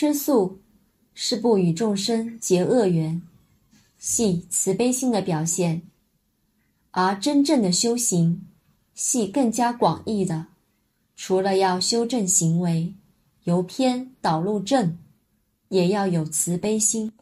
吃素是不与众生结恶缘，系慈悲心的表现；而真正的修行，系更加广义的，除了要修正行为，由偏导入正，也要有慈悲心。